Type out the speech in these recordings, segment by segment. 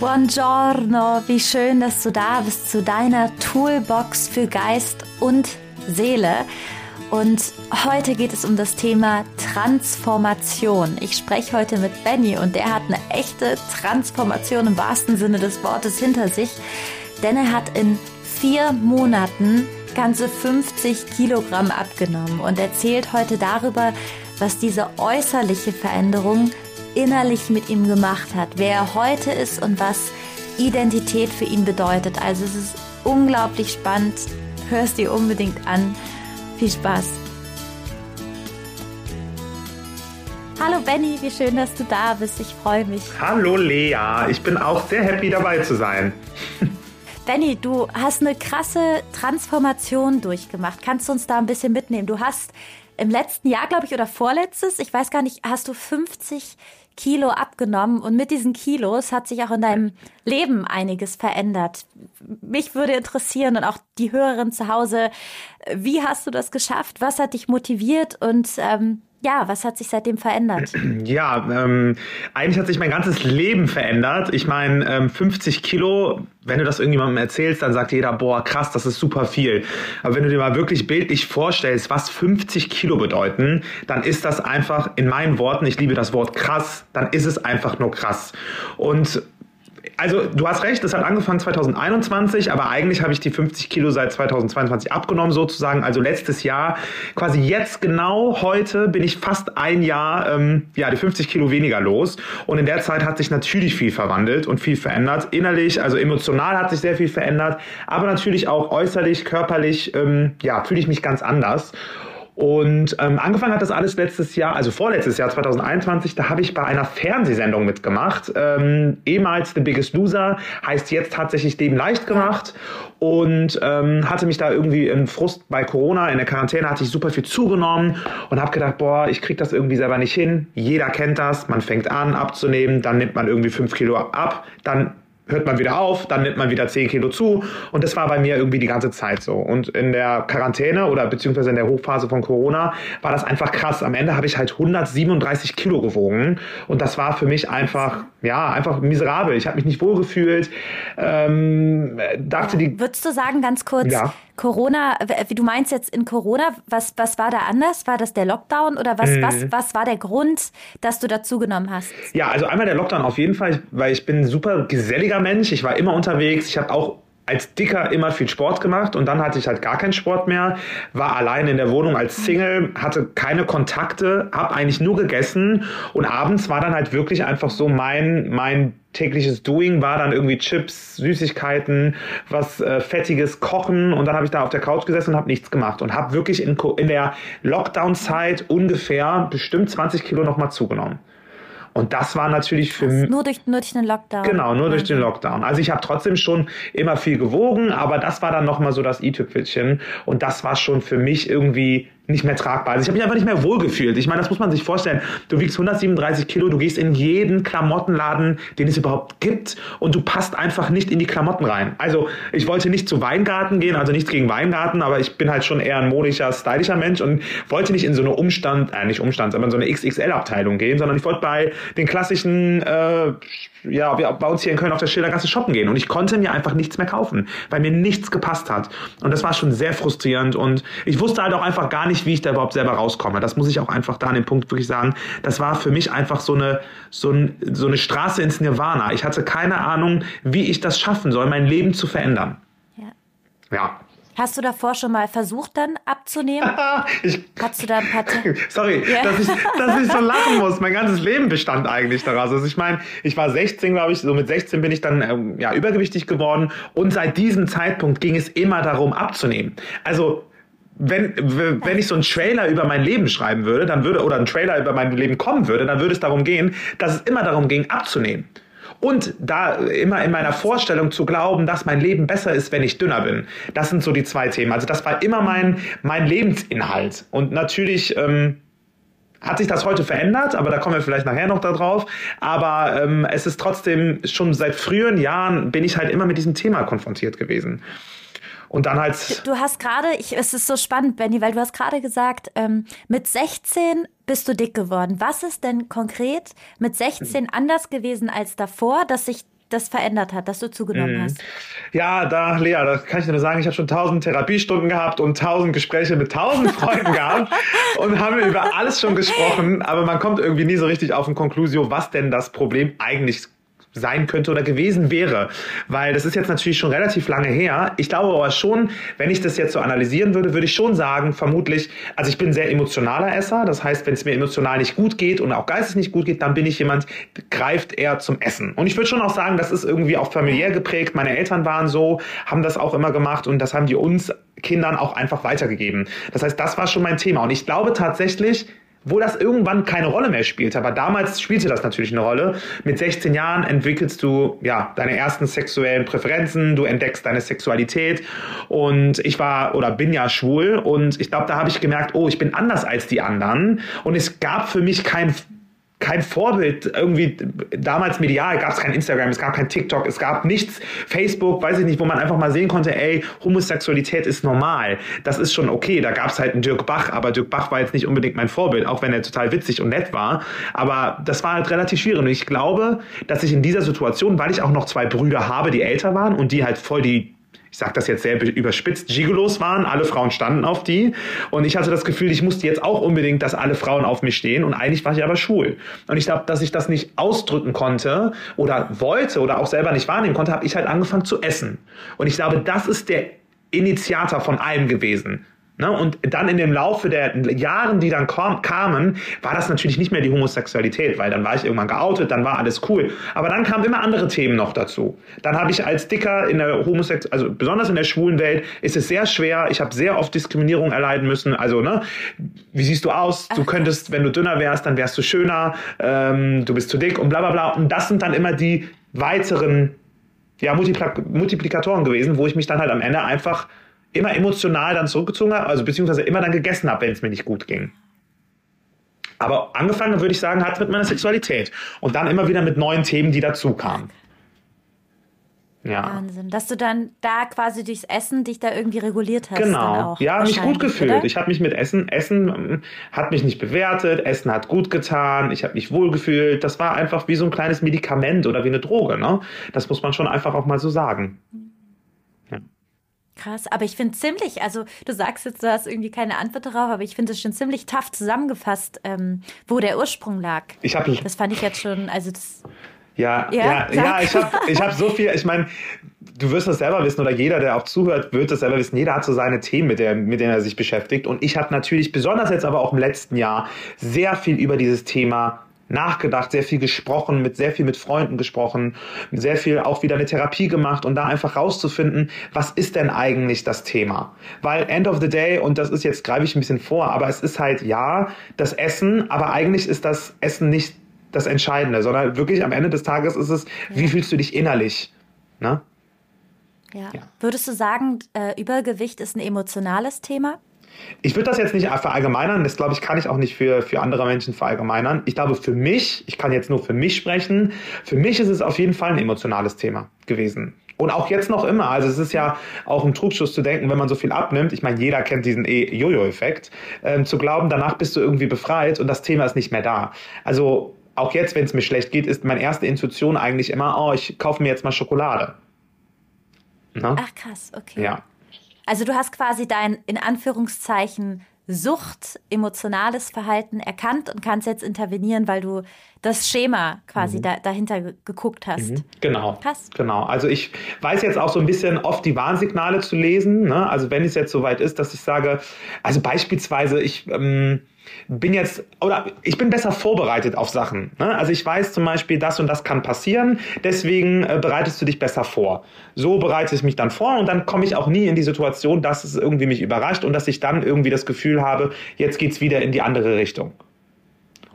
Buongiorno, wie schön, dass du da bist zu deiner Toolbox für Geist und Seele. Und heute geht es um das Thema Transformation. Ich spreche heute mit Benny und der hat eine echte Transformation im wahrsten Sinne des Wortes hinter sich, denn er hat in vier Monaten ganze 50 Kilogramm abgenommen und erzählt heute darüber, was diese äußerliche Veränderung innerlich mit ihm gemacht hat, wer er heute ist und was Identität für ihn bedeutet. Also es ist unglaublich spannend. Hör es dir unbedingt an. Viel Spaß. Hallo Benny, wie schön, dass du da bist. Ich freue mich. Hallo Lea, ich bin auch sehr happy dabei zu sein. Benny, du hast eine krasse Transformation durchgemacht. Kannst du uns da ein bisschen mitnehmen? Du hast im letzten Jahr, glaube ich, oder vorletztes, ich weiß gar nicht, hast du 50 Kilo abgenommen und mit diesen Kilos hat sich auch in deinem Leben einiges verändert. Mich würde interessieren und auch die Hörerin zu Hause, wie hast du das geschafft? Was hat dich motiviert und ähm, ja, was hat sich seitdem verändert? Ja, ähm, eigentlich hat sich mein ganzes Leben verändert. Ich meine, ähm, 50 Kilo, wenn du das irgendjemandem erzählst, dann sagt jeder, boah, krass, das ist super viel. Aber wenn du dir mal wirklich bildlich vorstellst, was 50 Kilo bedeuten, dann ist das einfach, in meinen Worten, ich liebe das Wort krass, dann ist es einfach nur krass. Und also du hast recht, es hat angefangen 2021, aber eigentlich habe ich die 50 Kilo seit 2022 abgenommen sozusagen. Also letztes Jahr, quasi jetzt genau heute bin ich fast ein Jahr, ähm, ja, die 50 Kilo weniger los. Und in der Zeit hat sich natürlich viel verwandelt und viel verändert. Innerlich, also emotional hat sich sehr viel verändert, aber natürlich auch äußerlich, körperlich, ähm, ja, fühle ich mich ganz anders. Und ähm, angefangen hat das alles letztes Jahr, also vorletztes Jahr 2021, da habe ich bei einer Fernsehsendung mitgemacht. Ähm, ehemals The Biggest Loser, heißt jetzt tatsächlich Leben leicht gemacht. Und ähm, hatte mich da irgendwie in Frust bei Corona, in der Quarantäne hatte ich super viel zugenommen und habe gedacht, boah, ich krieg das irgendwie selber nicht hin. Jeder kennt das, man fängt an abzunehmen, dann nimmt man irgendwie fünf Kilo ab, dann hört man wieder auf, dann nimmt man wieder 10 Kilo zu. Und das war bei mir irgendwie die ganze Zeit so. Und in der Quarantäne oder beziehungsweise in der Hochphase von Corona war das einfach krass. Am Ende habe ich halt 137 Kilo gewogen. Und das war für mich einfach, ja, einfach miserabel. Ich habe mich nicht wohlgefühlt. Ähm, dachte die. Würdest du sagen, ganz kurz, ja. Corona, wie du meinst jetzt in Corona, was, was war da anders? War das der Lockdown oder was, mhm. was, was war der Grund, dass du dazu genommen hast? Ja, also einmal der Lockdown auf jeden Fall, weil ich bin ein super geselliger Mensch. Ich war immer unterwegs. Ich habe auch als Dicker immer viel Sport gemacht und dann hatte ich halt gar keinen Sport mehr, war allein in der Wohnung als Single, hatte keine Kontakte, habe eigentlich nur gegessen und abends war dann halt wirklich einfach so mein, mein tägliches Doing war dann irgendwie Chips, Süßigkeiten, was äh, fettiges Kochen und dann habe ich da auf der Couch gesessen und habe nichts gemacht und habe wirklich in, in der Lockdown-Zeit ungefähr bestimmt 20 Kilo nochmal zugenommen. Und das war natürlich für mich. Nur durch, nur durch den Lockdown. Genau, nur durch den Lockdown. Also ich habe trotzdem schon immer viel gewogen, aber das war dann nochmal so das i-Tüpfelchen. Und das war schon für mich irgendwie nicht mehr tragbar. Also ich habe mich einfach nicht mehr wohlgefühlt. Ich meine, das muss man sich vorstellen. Du wiegst 137 Kilo, du gehst in jeden Klamottenladen, den es überhaupt gibt und du passt einfach nicht in die Klamotten rein. Also ich wollte nicht zu Weingarten gehen, also nichts gegen Weingarten, aber ich bin halt schon eher ein modischer, stylischer Mensch und wollte nicht in so eine Umstand, äh, nicht Umstand, in so eine XXL-Abteilung gehen, sondern ich wollte bei den klassischen, äh, ja, bei uns hier in Köln auf der Schildergasse shoppen gehen und ich konnte mir einfach nichts mehr kaufen, weil mir nichts gepasst hat. Und das war schon sehr frustrierend und ich wusste halt auch einfach gar nicht, nicht, wie ich da überhaupt selber rauskomme. Das muss ich auch einfach da an dem Punkt wirklich sagen. Das war für mich einfach so eine, so, ein, so eine Straße ins Nirvana. Ich hatte keine Ahnung, wie ich das schaffen soll, mein Leben zu verändern. Ja. Ja. Hast du davor schon mal versucht, dann abzunehmen? ich, Hast du da ein paar Sorry, yeah. dass, ich, dass ich so lachen muss. Mein ganzes Leben bestand eigentlich daraus. Also ich meine, ich war 16, glaube ich, so mit 16 bin ich dann ähm, ja, übergewichtig geworden und seit diesem Zeitpunkt ging es immer darum, abzunehmen. Also wenn, wenn ich so einen Trailer über mein Leben schreiben würde, dann würde, oder ein Trailer über mein Leben kommen würde, dann würde es darum gehen, dass es immer darum ging, abzunehmen. Und da immer in meiner Vorstellung zu glauben, dass mein Leben besser ist, wenn ich dünner bin. Das sind so die zwei Themen. Also das war immer mein, mein Lebensinhalt. Und natürlich ähm, hat sich das heute verändert, aber da kommen wir vielleicht nachher noch darauf. Aber ähm, es ist trotzdem schon seit früheren Jahren bin ich halt immer mit diesem Thema konfrontiert gewesen. Und dann halt. Du, du hast gerade, es ist so spannend, Benny, weil du hast gerade gesagt, ähm, mit 16 bist du dick geworden. Was ist denn konkret mit 16 anders gewesen als davor, dass sich das verändert hat, dass du zugenommen mhm. hast? Ja, da, Lea, das kann ich dir nur sagen, ich habe schon tausend Therapiestunden gehabt und tausend Gespräche mit tausend Freunden gehabt und haben über alles schon gesprochen, aber man kommt irgendwie nie so richtig auf ein Konklusio, was denn das Problem eigentlich sein könnte oder gewesen wäre. Weil das ist jetzt natürlich schon relativ lange her. Ich glaube aber schon, wenn ich das jetzt so analysieren würde, würde ich schon sagen, vermutlich, also ich bin sehr emotionaler Esser. Das heißt, wenn es mir emotional nicht gut geht und auch geistig nicht gut geht, dann bin ich jemand, greift eher zum Essen. Und ich würde schon auch sagen, das ist irgendwie auch familiär geprägt. Meine Eltern waren so, haben das auch immer gemacht und das haben die uns Kindern auch einfach weitergegeben. Das heißt, das war schon mein Thema. Und ich glaube tatsächlich, wo das irgendwann keine Rolle mehr spielt. Aber damals spielte das natürlich eine Rolle. Mit 16 Jahren entwickelst du ja deine ersten sexuellen Präferenzen, du entdeckst deine Sexualität und ich war oder bin ja schwul und ich glaube, da habe ich gemerkt, oh, ich bin anders als die anderen und es gab für mich kein kein Vorbild irgendwie damals medial gab es kein Instagram, es gab kein TikTok, es gab nichts Facebook, weiß ich nicht, wo man einfach mal sehen konnte, ey, Homosexualität ist normal. Das ist schon okay. Da gab es halt einen Dirk Bach, aber Dirk Bach war jetzt nicht unbedingt mein Vorbild, auch wenn er total witzig und nett war. Aber das war halt relativ schwierig. Und ich glaube, dass ich in dieser Situation, weil ich auch noch zwei Brüder habe, die älter waren und die halt voll die ich sage das jetzt sehr überspitzt, Gigolos waren. Alle Frauen standen auf die. Und ich hatte das Gefühl, ich musste jetzt auch unbedingt, dass alle Frauen auf mich stehen. Und eigentlich war ich aber schwul. Und ich glaube, dass ich das nicht ausdrücken konnte oder wollte oder auch selber nicht wahrnehmen konnte, habe ich halt angefangen zu essen. Und ich glaube, das ist der Initiator von allem gewesen. Ne? Und dann in dem Laufe der Jahren, die dann kamen, war das natürlich nicht mehr die Homosexualität, weil dann war ich irgendwann geoutet, dann war alles cool. Aber dann kamen immer andere Themen noch dazu. Dann habe ich als Dicker in der Homosex, also besonders in der schwulen Welt, ist es sehr schwer. Ich habe sehr oft Diskriminierung erleiden müssen. Also, ne, wie siehst du aus? Du könntest, wenn du dünner wärst, dann wärst du schöner. Ähm, du bist zu dick und bla bla bla. Und das sind dann immer die weiteren ja, Multiplikatoren gewesen, wo ich mich dann halt am Ende einfach immer emotional dann zurückgezogen habe, also beziehungsweise immer dann gegessen habe, wenn es mir nicht gut ging. Aber angefangen, würde ich sagen, hat es mit meiner Sexualität. Und dann immer wieder mit neuen Themen, die dazu kamen. Ja. Wahnsinn. Dass du dann da quasi durchs Essen dich da irgendwie reguliert hast. Genau. Auch, ja, mich gut gefühlt. Oder? Ich habe mich mit Essen, Essen ähm, hat mich nicht bewertet, Essen hat gut getan, ich habe mich wohl gefühlt. Das war einfach wie so ein kleines Medikament oder wie eine Droge. Ne? Das muss man schon einfach auch mal so sagen. Krass, aber ich finde ziemlich, also du sagst jetzt, du hast irgendwie keine Antwort darauf, aber ich finde es schon ziemlich tough zusammengefasst, ähm, wo der Ursprung lag. Ich habe das fand ich jetzt schon, also das. Ja, ja, ja, ja ich habe ich hab so viel, ich meine, du wirst das selber wissen oder jeder, der auch zuhört, wird das selber wissen. Jeder hat so seine Themen, mit, der, mit denen er sich beschäftigt. Und ich habe natürlich, besonders jetzt aber auch im letzten Jahr, sehr viel über dieses Thema nachgedacht, sehr viel gesprochen, mit sehr viel mit Freunden gesprochen, sehr viel auch wieder eine Therapie gemacht und da einfach rauszufinden, was ist denn eigentlich das Thema? Weil End of the Day, und das ist jetzt greife ich ein bisschen vor, aber es ist halt ja das Essen, aber eigentlich ist das Essen nicht das Entscheidende, sondern wirklich am Ende des Tages ist es, ja. wie fühlst du dich innerlich? Ne? Ja. ja. Würdest du sagen, äh, Übergewicht ist ein emotionales Thema? Ich würde das jetzt nicht verallgemeinern, das glaube ich, kann ich auch nicht für, für andere Menschen verallgemeinern. Ich glaube, für mich, ich kann jetzt nur für mich sprechen, für mich ist es auf jeden Fall ein emotionales Thema gewesen. Und auch jetzt noch immer. Also es ist ja auch ein Trugschuss zu denken, wenn man so viel abnimmt. Ich meine, jeder kennt diesen e Jojo-Effekt. Ähm, zu glauben, danach bist du irgendwie befreit und das Thema ist nicht mehr da. Also auch jetzt, wenn es mir schlecht geht, ist meine erste Intuition eigentlich immer, oh, ich kaufe mir jetzt mal Schokolade. Na? Ach krass, okay. Ja. Also du hast quasi dein in Anführungszeichen Sucht, emotionales Verhalten erkannt und kannst jetzt intervenieren, weil du das Schema quasi mhm. da, dahinter geguckt hast. Mhm. Genau. Krass. Genau. Also ich weiß jetzt auch so ein bisschen oft die Warnsignale zu lesen. Ne? Also wenn es jetzt soweit ist, dass ich sage, also beispielsweise ich ähm, bin jetzt, oder ich bin besser vorbereitet auf Sachen. Ne? Also ich weiß zum Beispiel, das und das kann passieren, deswegen äh, bereitest du dich besser vor. So bereite ich mich dann vor und dann komme ich auch nie in die Situation, dass es irgendwie mich überrascht und dass ich dann irgendwie das Gefühl habe, jetzt geht es wieder in die andere Richtung.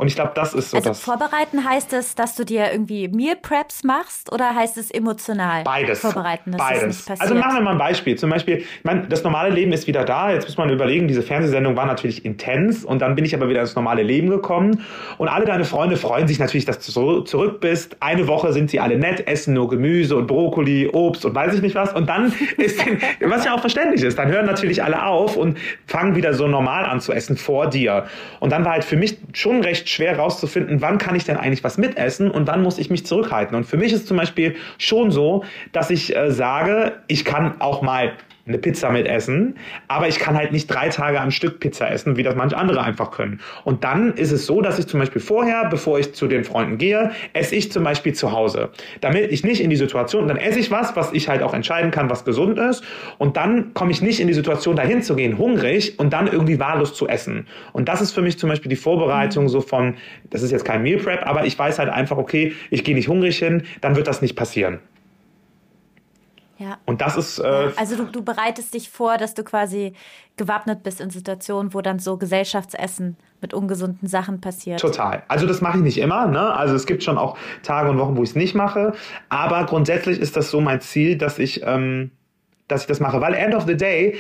Und ich glaube, das ist so also das. Vorbereiten heißt es, dass du dir irgendwie Meal Preps machst oder heißt es emotional Beides. vorbereiten, dass Beides. es nicht passiert? Also machen wir mal ein Beispiel. Zum Beispiel, ich meine, das normale Leben ist wieder da. Jetzt muss man überlegen, diese Fernsehsendung war natürlich intens und dann bin ich aber wieder ins normale Leben gekommen. Und alle deine Freunde freuen sich natürlich, dass du zurück bist. Eine Woche sind sie alle nett, essen nur Gemüse und Brokkoli, Obst und weiß ich nicht was. Und dann ist, was ja auch verständlich ist, dann hören natürlich alle auf und fangen wieder so normal an zu essen vor dir. Und dann war halt für mich schon recht schwer rauszufinden, wann kann ich denn eigentlich was mitessen und wann muss ich mich zurückhalten. Und für mich ist zum Beispiel schon so, dass ich äh, sage, ich kann auch mal eine Pizza mit essen, aber ich kann halt nicht drei Tage am Stück Pizza essen, wie das manche andere einfach können. Und dann ist es so, dass ich zum Beispiel vorher, bevor ich zu den Freunden gehe, esse ich zum Beispiel zu Hause. Damit ich nicht in die Situation, dann esse ich was, was ich halt auch entscheiden kann, was gesund ist. Und dann komme ich nicht in die Situation, dahin zu gehen, hungrig und dann irgendwie wahllos zu essen. Und das ist für mich zum Beispiel die Vorbereitung so von, das ist jetzt kein Meal Prep, aber ich weiß halt einfach, okay, ich gehe nicht hungrig hin, dann wird das nicht passieren. Ja. Und das ist. Äh, also du, du bereitest dich vor, dass du quasi gewappnet bist in Situationen, wo dann so Gesellschaftsessen mit ungesunden Sachen passiert. Total. Also das mache ich nicht immer. Ne? Also es gibt schon auch Tage und Wochen, wo ich es nicht mache. Aber grundsätzlich ist das so mein Ziel, dass ich, ähm, dass ich das mache. Weil end of the day,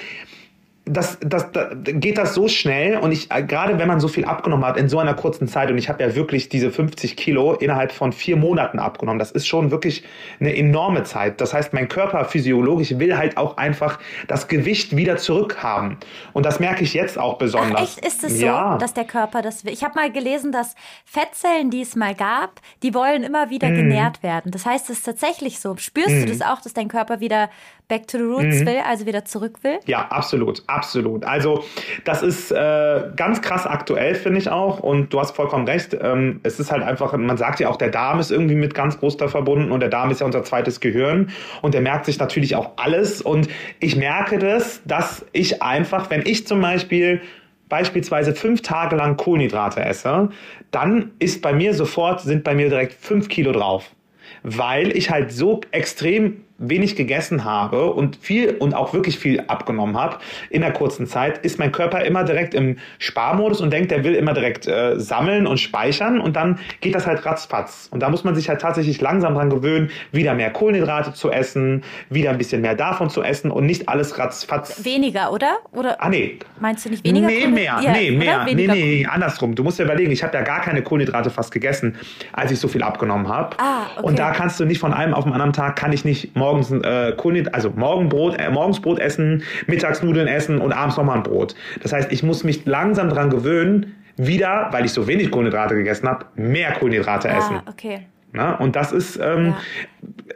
das, das, das, geht das so schnell und ich, äh, gerade wenn man so viel abgenommen hat in so einer kurzen Zeit und ich habe ja wirklich diese 50 Kilo innerhalb von vier Monaten abgenommen, das ist schon wirklich eine enorme Zeit. Das heißt, mein Körper physiologisch will halt auch einfach das Gewicht wieder zurückhaben und das merke ich jetzt auch besonders. Ach, echt ist es ja. so, dass der Körper das will? Ich habe mal gelesen, dass Fettzellen, die es mal gab, die wollen immer wieder mm. genährt werden. Das heißt, es ist tatsächlich so. Spürst mm. du das auch, dass dein Körper wieder back to the roots mm. will, also wieder zurück will? Ja, absolut Absolut. Also das ist äh, ganz krass aktuell, finde ich auch. Und du hast vollkommen recht. Ähm, es ist halt einfach, man sagt ja auch, der Darm ist irgendwie mit ganz groß da verbunden und der Darm ist ja unser zweites Gehirn und der merkt sich natürlich auch alles. Und ich merke das, dass ich einfach, wenn ich zum Beispiel beispielsweise fünf Tage lang Kohlenhydrate esse, dann ist bei mir sofort, sind bei mir direkt fünf Kilo drauf. Weil ich halt so extrem wenig gegessen habe und viel und auch wirklich viel abgenommen habe in der kurzen Zeit, ist mein Körper immer direkt im Sparmodus und denkt, der will immer direkt äh, sammeln und speichern und dann geht das halt ratzfatz. Und da muss man sich halt tatsächlich langsam dran gewöhnen, wieder mehr Kohlenhydrate zu essen, wieder ein bisschen mehr davon zu essen und nicht alles ratzfatz. Weniger, oder? oder ah, nee. Meinst du nicht weniger? Nee, mehr. Ja, nee, mehr. Nee, nee, andersrum. Du musst dir überlegen, ich habe ja gar keine Kohlenhydrate fast gegessen, als ich so viel abgenommen habe. Ah, okay. Und da kannst du nicht von einem auf den anderen Tag, kann ich nicht morgens äh, also Morgenbrot, äh, morgens Brot essen, mittags Nudeln essen und abends nochmal ein Brot. Das heißt, ich muss mich langsam daran gewöhnen, wieder, weil ich so wenig Kohlenhydrate gegessen habe, mehr Kohlenhydrate ah, essen. Okay. Na, und das ist, ähm, ja.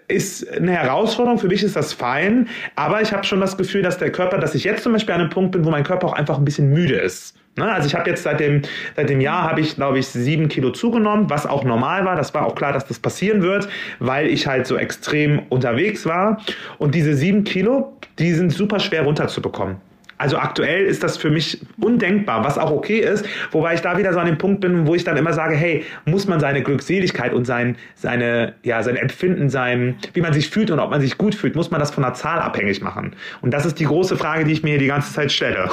ist eine Herausforderung. Für mich ist das fein. Aber ich habe schon das Gefühl, dass der Körper, dass ich jetzt zum Beispiel an einem Punkt bin, wo mein Körper auch einfach ein bisschen müde ist. Ne? Also ich habe jetzt seit dem, seit dem Jahr habe ich, glaube ich, sieben Kilo zugenommen, was auch normal war. Das war auch klar, dass das passieren wird, weil ich halt so extrem unterwegs war. Und diese sieben Kilo, die sind super schwer runterzubekommen. Also aktuell ist das für mich undenkbar, was auch okay ist, wobei ich da wieder so an dem Punkt bin, wo ich dann immer sage, hey, muss man seine Glückseligkeit und sein, seine, ja, sein Empfinden, sein, wie man sich fühlt und ob man sich gut fühlt, muss man das von einer Zahl abhängig machen? Und das ist die große Frage, die ich mir hier die ganze Zeit stelle.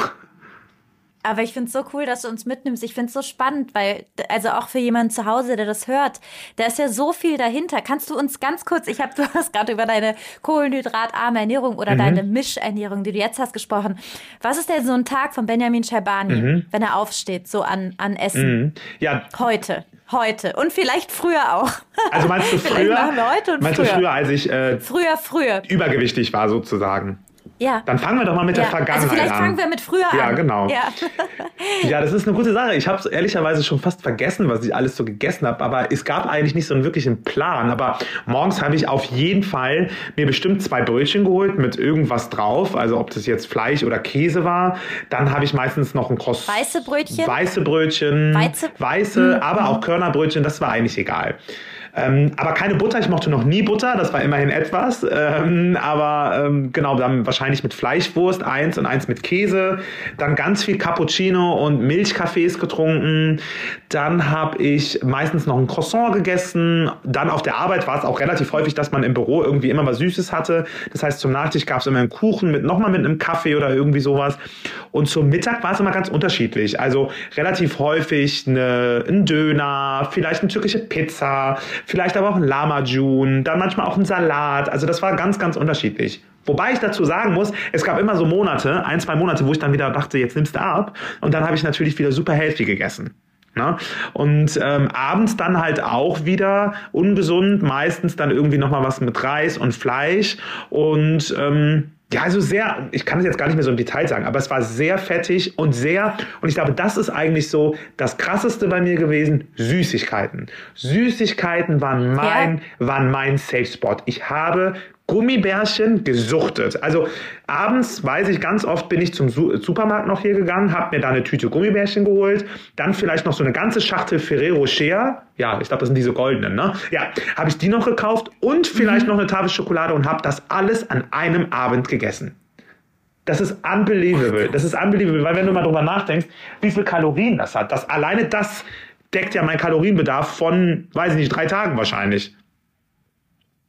Aber ich finde es so cool, dass du uns mitnimmst. Ich finde es so spannend, weil, also auch für jemanden zu Hause, der das hört, da ist ja so viel dahinter. Kannst du uns ganz kurz, ich habe, du hast gerade über deine kohlenhydratarme Ernährung oder mhm. deine Mischernährung, die du jetzt hast, gesprochen. Was ist denn so ein Tag von Benjamin Scherbani, mhm. wenn er aufsteht, so an, an Essen? Mhm. Ja. Heute. Heute und vielleicht früher auch. Also meinst du früher? meinst früher. du früher, als ich äh, früher, früher übergewichtig war sozusagen? Ja. Dann fangen wir doch mal mit ja. der Vergangenheit an. Also vielleicht fangen wir mit früher an. Ja, genau. Ja. ja, das ist eine gute Sache. Ich habe es ehrlicherweise schon fast vergessen, was ich alles so gegessen habe. Aber es gab eigentlich nicht so einen wirklichen Plan. Aber morgens habe ich auf jeden Fall mir bestimmt zwei Brötchen geholt mit irgendwas drauf. Also ob das jetzt Fleisch oder Käse war. Dann habe ich meistens noch ein Cross. Weiße Brötchen? Weiße Brötchen. Weiße? Weiße, mhm. aber auch Körnerbrötchen. Das war eigentlich egal. Ähm, aber keine Butter. Ich mochte noch nie Butter. Das war immerhin etwas. Ähm, aber ähm, genau, dann wahrscheinlich mit Fleischwurst eins und eins mit Käse. Dann ganz viel Cappuccino und Milchkaffees getrunken. Dann habe ich meistens noch ein Croissant gegessen. Dann auf der Arbeit war es auch relativ häufig, dass man im Büro irgendwie immer was Süßes hatte. Das heißt, zum Nachtisch gab es immer einen Kuchen mit nochmal mit einem Kaffee oder irgendwie sowas. Und zum Mittag war es immer ganz unterschiedlich. Also relativ häufig eine, ein Döner, vielleicht eine türkische Pizza, vielleicht aber auch ein Lamajun, dann manchmal auch ein Salat. Also das war ganz, ganz unterschiedlich. Wobei ich dazu sagen muss, es gab immer so Monate, ein, zwei Monate, wo ich dann wieder dachte, jetzt nimmst du ab. Und dann habe ich natürlich wieder super healthy gegessen. Ne? Und ähm, abends dann halt auch wieder ungesund, meistens dann irgendwie nochmal was mit Reis und Fleisch. Und ähm, ja, also sehr, ich kann es jetzt gar nicht mehr so im Detail sagen, aber es war sehr fettig und sehr, und ich glaube, das ist eigentlich so das krasseste bei mir gewesen, Süßigkeiten. Süßigkeiten waren mein, ja. waren mein Safe Spot. Ich habe Gummibärchen gesuchtet. Also abends, weiß ich, ganz oft bin ich zum Supermarkt noch hier gegangen, habe mir da eine Tüte Gummibärchen geholt, dann vielleicht noch so eine ganze Schachtel Ferrero Rocher. Ja, ich glaube, das sind diese goldenen, ne? Ja, habe ich die noch gekauft und vielleicht mhm. noch eine Tafel Schokolade und habe das alles an einem Abend gegessen. Das ist unbelievable. Das ist unbelievable, weil wenn du mal drüber nachdenkst, wie viel Kalorien das hat, das alleine das deckt ja meinen Kalorienbedarf von, weiß ich nicht, drei Tagen wahrscheinlich.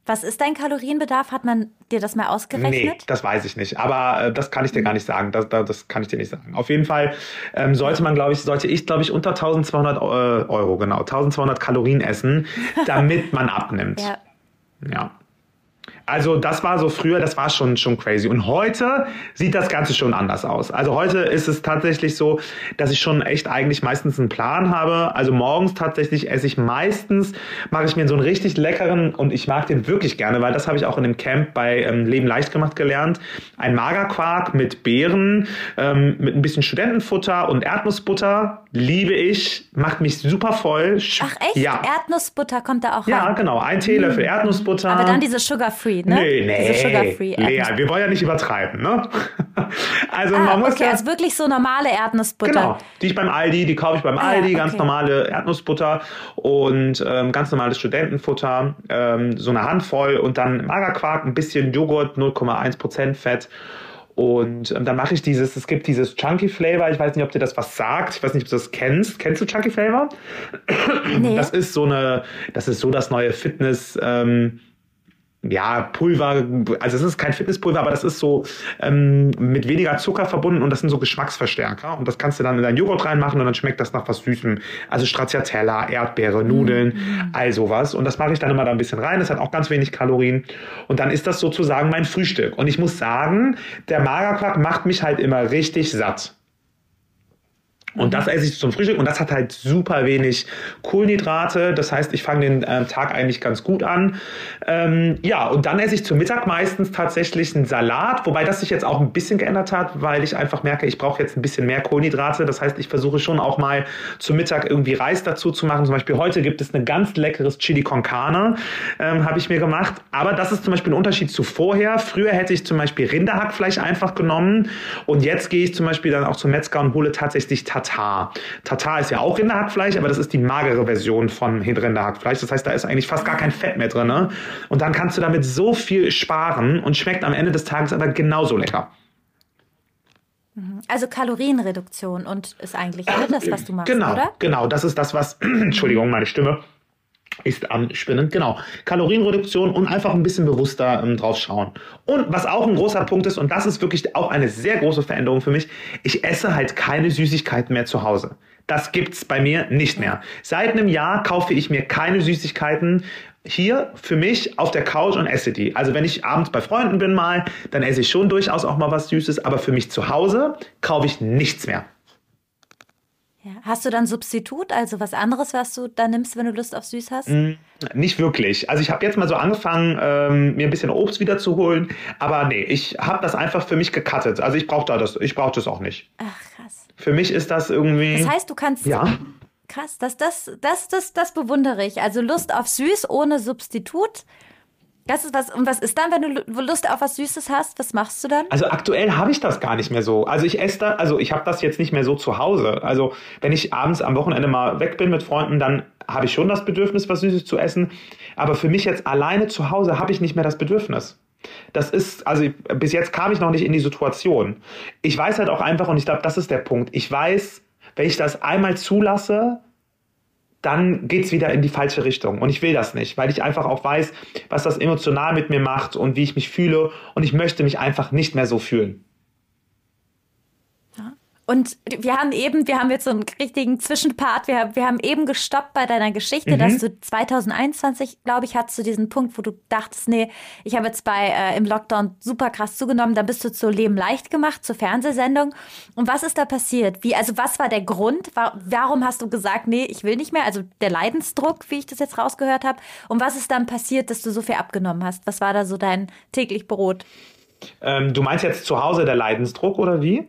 Was ist dein Kalorienbedarf? Hat man dir das mal ausgerechnet? Nee, das weiß ich nicht. Aber äh, das kann ich dir gar nicht sagen. Das, das, das kann ich dir nicht sagen. Auf jeden Fall ähm, sollte man, glaube ich, sollte ich, glaube ich, unter 1200 äh, Euro, genau, 1200 Kalorien essen, damit man abnimmt. ja. Ja. Also das war so früher, das war schon, schon crazy. Und heute sieht das Ganze schon anders aus. Also heute ist es tatsächlich so, dass ich schon echt eigentlich meistens einen Plan habe. Also morgens tatsächlich esse ich meistens, mache ich mir so einen richtig leckeren und ich mag den wirklich gerne, weil das habe ich auch in dem Camp bei ähm, Leben leicht gemacht gelernt. Ein Magerquark mit Beeren, ähm, mit ein bisschen Studentenfutter und Erdnussbutter. Liebe ich, macht mich super voll. Ach echt? Ja. Erdnussbutter kommt da auch rein? Ja, genau. Ein Teelöffel mhm. Erdnussbutter. Aber dann diese Sugar-Free Sugar-Free, ne? Nee, nee. Diese Sugar-Free Lea, wir wollen ja nicht übertreiben, ne? Also ah, man muss okay, ja, also wirklich so normale Erdnussbutter. Genau, die ich beim Aldi, die kaufe ich beim ah, Aldi, ja, okay. ganz normale Erdnussbutter und ähm, ganz normales Studentenfutter, ähm, so eine Handvoll und dann Magerquark, ein bisschen Joghurt, 0,1% Fett und ähm, dann mache ich dieses, es gibt dieses Chunky Flavor, ich weiß nicht, ob dir das was sagt, ich weiß nicht, ob du das kennst. Kennst du Chunky Flavor? Nee. Das ist so eine, das ist so das neue Fitness, ähm, ja, Pulver, also es ist kein Fitnesspulver, aber das ist so ähm, mit weniger Zucker verbunden und das sind so Geschmacksverstärker. Und das kannst du dann in deinen Joghurt reinmachen und dann schmeckt das nach was Süßem. Also Stracciatella, Erdbeere, Nudeln, mhm. all sowas. Und das mache ich dann immer da ein bisschen rein. Das hat auch ganz wenig Kalorien. Und dann ist das sozusagen mein Frühstück. Und ich muss sagen, der Magerquark macht mich halt immer richtig satt. Und das esse ich zum Frühstück und das hat halt super wenig Kohlenhydrate. Das heißt, ich fange den äh, Tag eigentlich ganz gut an. Ähm, ja, und dann esse ich zum Mittag meistens tatsächlich einen Salat, wobei das sich jetzt auch ein bisschen geändert hat, weil ich einfach merke, ich brauche jetzt ein bisschen mehr Kohlenhydrate. Das heißt, ich versuche schon auch mal zum Mittag irgendwie Reis dazu zu machen. Zum Beispiel heute gibt es ein ganz leckeres Chili con Carne, ähm, habe ich mir gemacht. Aber das ist zum Beispiel ein Unterschied zu vorher. Früher hätte ich zum Beispiel Rinderhackfleisch einfach genommen und jetzt gehe ich zum Beispiel dann auch zum Metzger und hole tatsächlich Tat Tatar. Tatar ist ja auch Rinderhackfleisch, aber das ist die magere Version von Rinderhackfleisch. Das heißt, da ist eigentlich fast gar kein Fett mehr drin. Ne? Und dann kannst du damit so viel sparen und schmeckt am Ende des Tages aber genauso lecker. Mhm. Also Kalorienreduktion und ist eigentlich das, was du machst, genau, oder? Genau, das ist das, was, Entschuldigung, meine Stimme ist am Spinnen. Genau. Kalorienreduktion und einfach ein bisschen bewusster ähm, drauf schauen. Und was auch ein großer Punkt ist, und das ist wirklich auch eine sehr große Veränderung für mich, ich esse halt keine Süßigkeiten mehr zu Hause. Das gibt's bei mir nicht mehr. Seit einem Jahr kaufe ich mir keine Süßigkeiten hier für mich auf der Couch und esse die. Also wenn ich abends bei Freunden bin mal, dann esse ich schon durchaus auch mal was Süßes, aber für mich zu Hause kaufe ich nichts mehr. Ja. Hast du dann Substitut, also was anderes, was du da nimmst, wenn du Lust auf süß hast? Mm, nicht wirklich. Also ich habe jetzt mal so angefangen, ähm, mir ein bisschen Obst wieder zu holen, aber nee, ich habe das einfach für mich gecuttet. Also ich brauche da das, ich brauche das auch nicht. Ach krass. Für mich ist das irgendwie. Das heißt, du kannst. Ja. Krass, das, das, das, das, das bewundere ich. Also Lust auf süß ohne Substitut das ist was, und was ist dann, wenn du Lust auf was Süßes hast? Was machst du dann? Also aktuell habe ich das gar nicht mehr so. Also ich esse da, also ich habe das jetzt nicht mehr so zu Hause. Also wenn ich abends am Wochenende mal weg bin mit Freunden, dann habe ich schon das Bedürfnis, was Süßes zu essen. Aber für mich jetzt alleine zu Hause habe ich nicht mehr das Bedürfnis. Das ist, also bis jetzt kam ich noch nicht in die Situation. Ich weiß halt auch einfach, und ich glaube, das ist der Punkt. Ich weiß, wenn ich das einmal zulasse, dann geht es wieder in die falsche Richtung. Und ich will das nicht, weil ich einfach auch weiß, was das emotional mit mir macht und wie ich mich fühle. Und ich möchte mich einfach nicht mehr so fühlen. Und wir haben eben, wir haben jetzt so einen richtigen Zwischenpart. Wir, wir haben eben gestoppt bei deiner Geschichte, mhm. dass du 2021, glaube ich, hattest du diesen Punkt, wo du dachtest, nee, ich habe jetzt bei äh, im Lockdown super krass zugenommen. Da bist du zu Leben leicht gemacht, zur Fernsehsendung. Und was ist da passiert? Wie, also was war der Grund? Warum hast du gesagt, nee, ich will nicht mehr? Also der Leidensdruck, wie ich das jetzt rausgehört habe. Und was ist dann passiert, dass du so viel abgenommen hast? Was war da so dein täglich Brot? Ähm, du meinst jetzt zu Hause der Leidensdruck oder wie?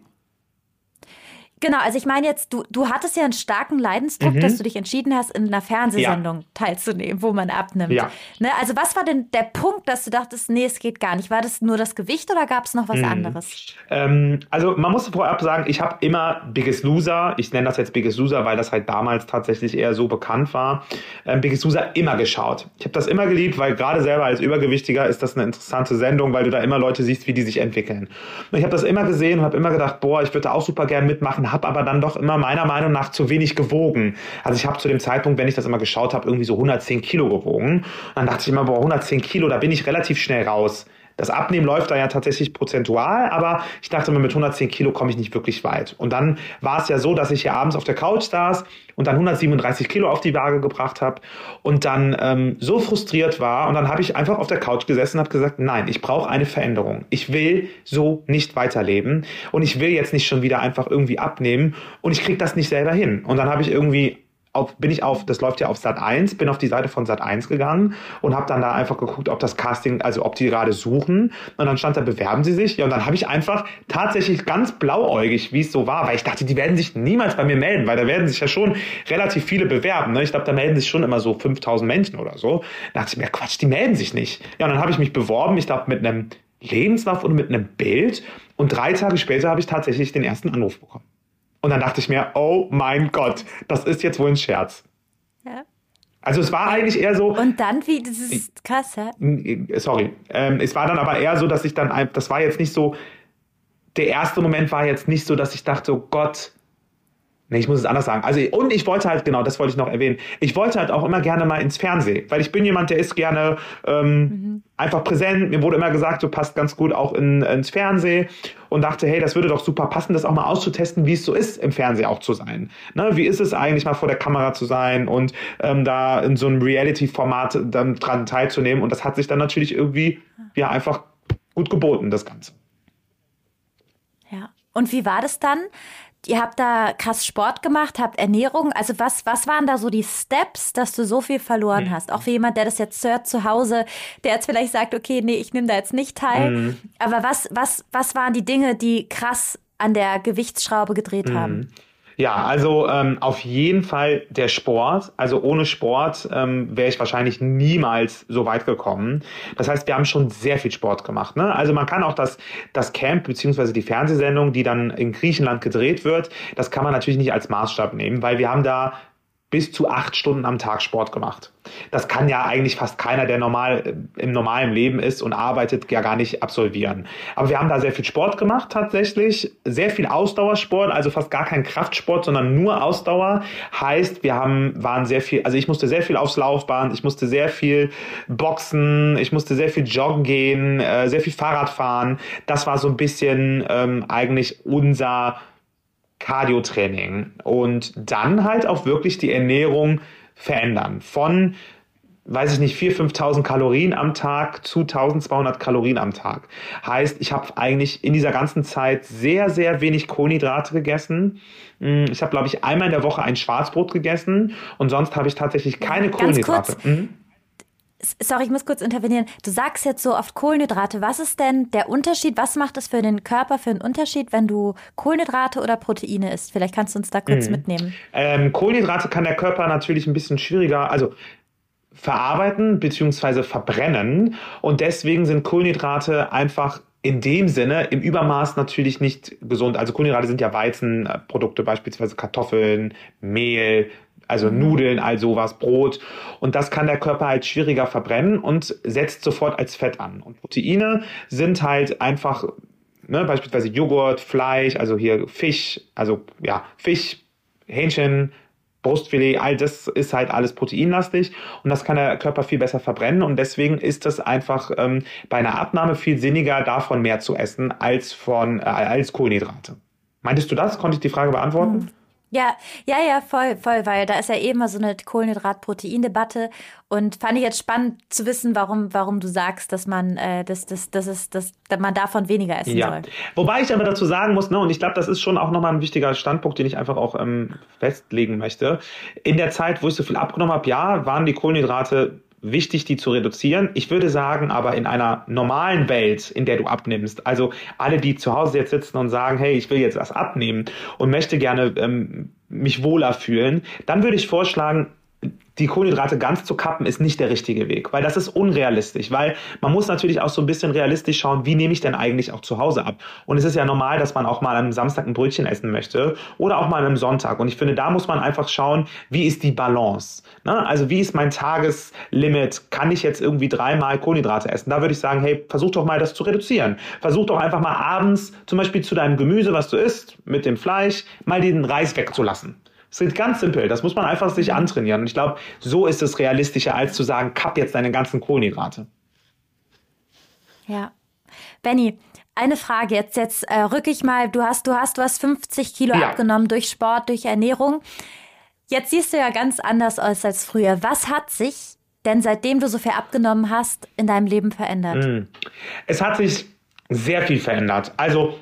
Genau, also ich meine jetzt, du, du hattest ja einen starken Leidensdruck, mhm. dass du dich entschieden hast, in einer Fernsehsendung ja. teilzunehmen, wo man abnimmt. Ja. Ne, also was war denn der Punkt, dass du dachtest, nee, es geht gar nicht? War das nur das Gewicht oder gab es noch was mhm. anderes? Ähm, also man muss vorab sagen, ich habe immer Biggest Loser, ich nenne das jetzt Biggest Loser, weil das halt damals tatsächlich eher so bekannt war, ähm, Biggest Loser immer geschaut. Ich habe das immer geliebt, weil gerade selber als Übergewichtiger ist das eine interessante Sendung, weil du da immer Leute siehst, wie die sich entwickeln. Und ich habe das immer gesehen und habe immer gedacht, boah, ich würde da auch super gern mitmachen habe aber dann doch immer meiner Meinung nach zu wenig gewogen. Also ich habe zu dem Zeitpunkt, wenn ich das immer geschaut habe, irgendwie so 110 Kilo gewogen. Und dann dachte ich immer, boah, 110 Kilo, da bin ich relativ schnell raus. Das Abnehmen läuft da ja tatsächlich prozentual, aber ich dachte mir, mit 110 Kilo komme ich nicht wirklich weit. Und dann war es ja so, dass ich hier abends auf der Couch saß und dann 137 Kilo auf die Waage gebracht habe und dann ähm, so frustriert war und dann habe ich einfach auf der Couch gesessen und habe gesagt, nein, ich brauche eine Veränderung. Ich will so nicht weiterleben und ich will jetzt nicht schon wieder einfach irgendwie abnehmen und ich kriege das nicht selber hin. Und dann habe ich irgendwie auf, bin ich auf, das läuft ja auf Sat 1, bin auf die Seite von Sat 1 gegangen und habe dann da einfach geguckt, ob das Casting, also ob die gerade suchen. Und dann stand da, bewerben sie sich. Ja, und dann habe ich einfach tatsächlich ganz blauäugig, wie es so war, weil ich dachte, die werden sich niemals bei mir melden, weil da werden sich ja schon relativ viele bewerben. Ne? Ich glaube, da melden sich schon immer so 5000 Menschen oder so. Da dachte ich mir, Quatsch, die melden sich nicht. Ja, und dann habe ich mich beworben, ich glaube, mit einem Lebenslauf und mit einem Bild. Und drei Tage später habe ich tatsächlich den ersten Anruf bekommen. Und dann dachte ich mir, oh mein Gott, das ist jetzt wohl ein Scherz. Ja. Also es war eigentlich eher so. Und dann wie, das ist krass, ja? Sorry. Ähm, es war dann aber eher so, dass ich dann, das war jetzt nicht so, der erste Moment war jetzt nicht so, dass ich dachte, oh Gott, Nee, ich muss es anders sagen. Also, und ich wollte halt, genau, das wollte ich noch erwähnen. Ich wollte halt auch immer gerne mal ins Fernsehen, weil ich bin jemand, der ist gerne ähm, mhm. einfach präsent. Mir wurde immer gesagt, du passt ganz gut auch in, ins Fernsehen und dachte, hey, das würde doch super passen, das auch mal auszutesten, wie es so ist, im Fernsehen auch zu sein. Ne? Wie ist es eigentlich mal vor der Kamera zu sein und ähm, da in so einem Reality-Format dann dran teilzunehmen? Und das hat sich dann natürlich irgendwie ja einfach gut geboten, das Ganze. Ja. Und wie war das dann? Ihr habt da krass Sport gemacht, habt Ernährung. Also was, was waren da so die Steps, dass du so viel verloren mhm. hast? Auch für jemand, der das jetzt hört zu Hause, der jetzt vielleicht sagt, okay, nee, ich nehme da jetzt nicht teil. Mhm. Aber was, was, was waren die Dinge, die krass an der Gewichtsschraube gedreht mhm. haben? Ja, also ähm, auf jeden Fall der Sport. Also ohne Sport ähm, wäre ich wahrscheinlich niemals so weit gekommen. Das heißt, wir haben schon sehr viel Sport gemacht. Ne? Also man kann auch das, das Camp beziehungsweise die Fernsehsendung, die dann in Griechenland gedreht wird, das kann man natürlich nicht als Maßstab nehmen, weil wir haben da bis zu acht Stunden am Tag Sport gemacht. Das kann ja eigentlich fast keiner, der normal äh, im normalen Leben ist und arbeitet, ja gar nicht absolvieren. Aber wir haben da sehr viel Sport gemacht tatsächlich, sehr viel Ausdauersport, also fast gar kein Kraftsport, sondern nur Ausdauer. Heißt, wir haben waren sehr viel, also ich musste sehr viel aufs Laufband, ich musste sehr viel boxen, ich musste sehr viel joggen gehen, äh, sehr viel Fahrrad fahren. Das war so ein bisschen ähm, eigentlich unser Cardio-Training und dann halt auch wirklich die Ernährung verändern. Von, weiß ich nicht, 4.000, 5.000 Kalorien am Tag zu 1.200 Kalorien am Tag. Heißt, ich habe eigentlich in dieser ganzen Zeit sehr, sehr wenig Kohlenhydrate gegessen. Hm, ich habe, glaube ich, einmal in der Woche ein Schwarzbrot gegessen und sonst habe ich tatsächlich keine Ganz Kohlenhydrate. Kurz. Mhm. Sorry, ich muss kurz intervenieren. Du sagst jetzt so oft Kohlenhydrate. Was ist denn der Unterschied? Was macht es für den Körper für einen Unterschied, wenn du Kohlenhydrate oder Proteine isst? Vielleicht kannst du uns da kurz mhm. mitnehmen. Ähm, Kohlenhydrate kann der Körper natürlich ein bisschen schwieriger, also verarbeiten bzw. verbrennen. Und deswegen sind Kohlenhydrate einfach in dem Sinne im Übermaß natürlich nicht gesund. Also Kohlenhydrate sind ja Weizenprodukte, beispielsweise Kartoffeln, Mehl, also Nudeln, all sowas, Brot. Und das kann der Körper halt schwieriger verbrennen und setzt sofort als Fett an. Und Proteine sind halt einfach, ne, beispielsweise Joghurt, Fleisch, also hier Fisch, also ja, Fisch, Hähnchen, Brustfilet, all das ist halt alles proteinlastig und das kann der Körper viel besser verbrennen und deswegen ist es einfach ähm, bei einer Abnahme viel sinniger, davon mehr zu essen als von äh, als Kohlenhydrate. Meintest du das? Konnte ich die Frage beantworten? Ja, ja, ja, voll, voll, weil da ist ja eh immer so eine Kohlenhydrat-Protein-Debatte und fand ich jetzt spannend zu wissen, warum, warum du sagst, dass man, äh, dass, dass, dass, es, dass man davon weniger essen ja. soll. Wobei ich aber dazu sagen muss, ne, und ich glaube, das ist schon auch nochmal ein wichtiger Standpunkt, den ich einfach auch ähm, festlegen möchte. In der Zeit, wo ich so viel abgenommen habe, ja, waren die Kohlenhydrate wichtig, die zu reduzieren. Ich würde sagen, aber in einer normalen Welt, in der du abnimmst, also alle, die zu Hause jetzt sitzen und sagen, hey, ich will jetzt was abnehmen und möchte gerne ähm, mich wohler fühlen, dann würde ich vorschlagen, die Kohlenhydrate ganz zu kappen, ist nicht der richtige Weg, weil das ist unrealistisch, weil man muss natürlich auch so ein bisschen realistisch schauen, wie nehme ich denn eigentlich auch zu Hause ab? Und es ist ja normal, dass man auch mal am Samstag ein Brötchen essen möchte oder auch mal am Sonntag. Und ich finde, da muss man einfach schauen, wie ist die Balance? Ne? Also wie ist mein Tageslimit? Kann ich jetzt irgendwie dreimal Kohlenhydrate essen? Da würde ich sagen, hey, versuch doch mal das zu reduzieren. Versuch doch einfach mal abends zum Beispiel zu deinem Gemüse, was du isst, mit dem Fleisch, mal den Reis wegzulassen. Es ist ganz simpel. Das muss man einfach sich antrainieren. Und ich glaube, so ist es realistischer, als zu sagen, kapp jetzt deine ganzen Kohlenhydrate. Ja. Benny, eine Frage jetzt. Jetzt äh, rück ich mal. Du hast, du hast was 50 Kilo ja. abgenommen durch Sport, durch Ernährung. Jetzt siehst du ja ganz anders aus als früher. Was hat sich denn seitdem du so viel abgenommen hast in deinem Leben verändert? Mm. Es hat sich sehr viel verändert. Also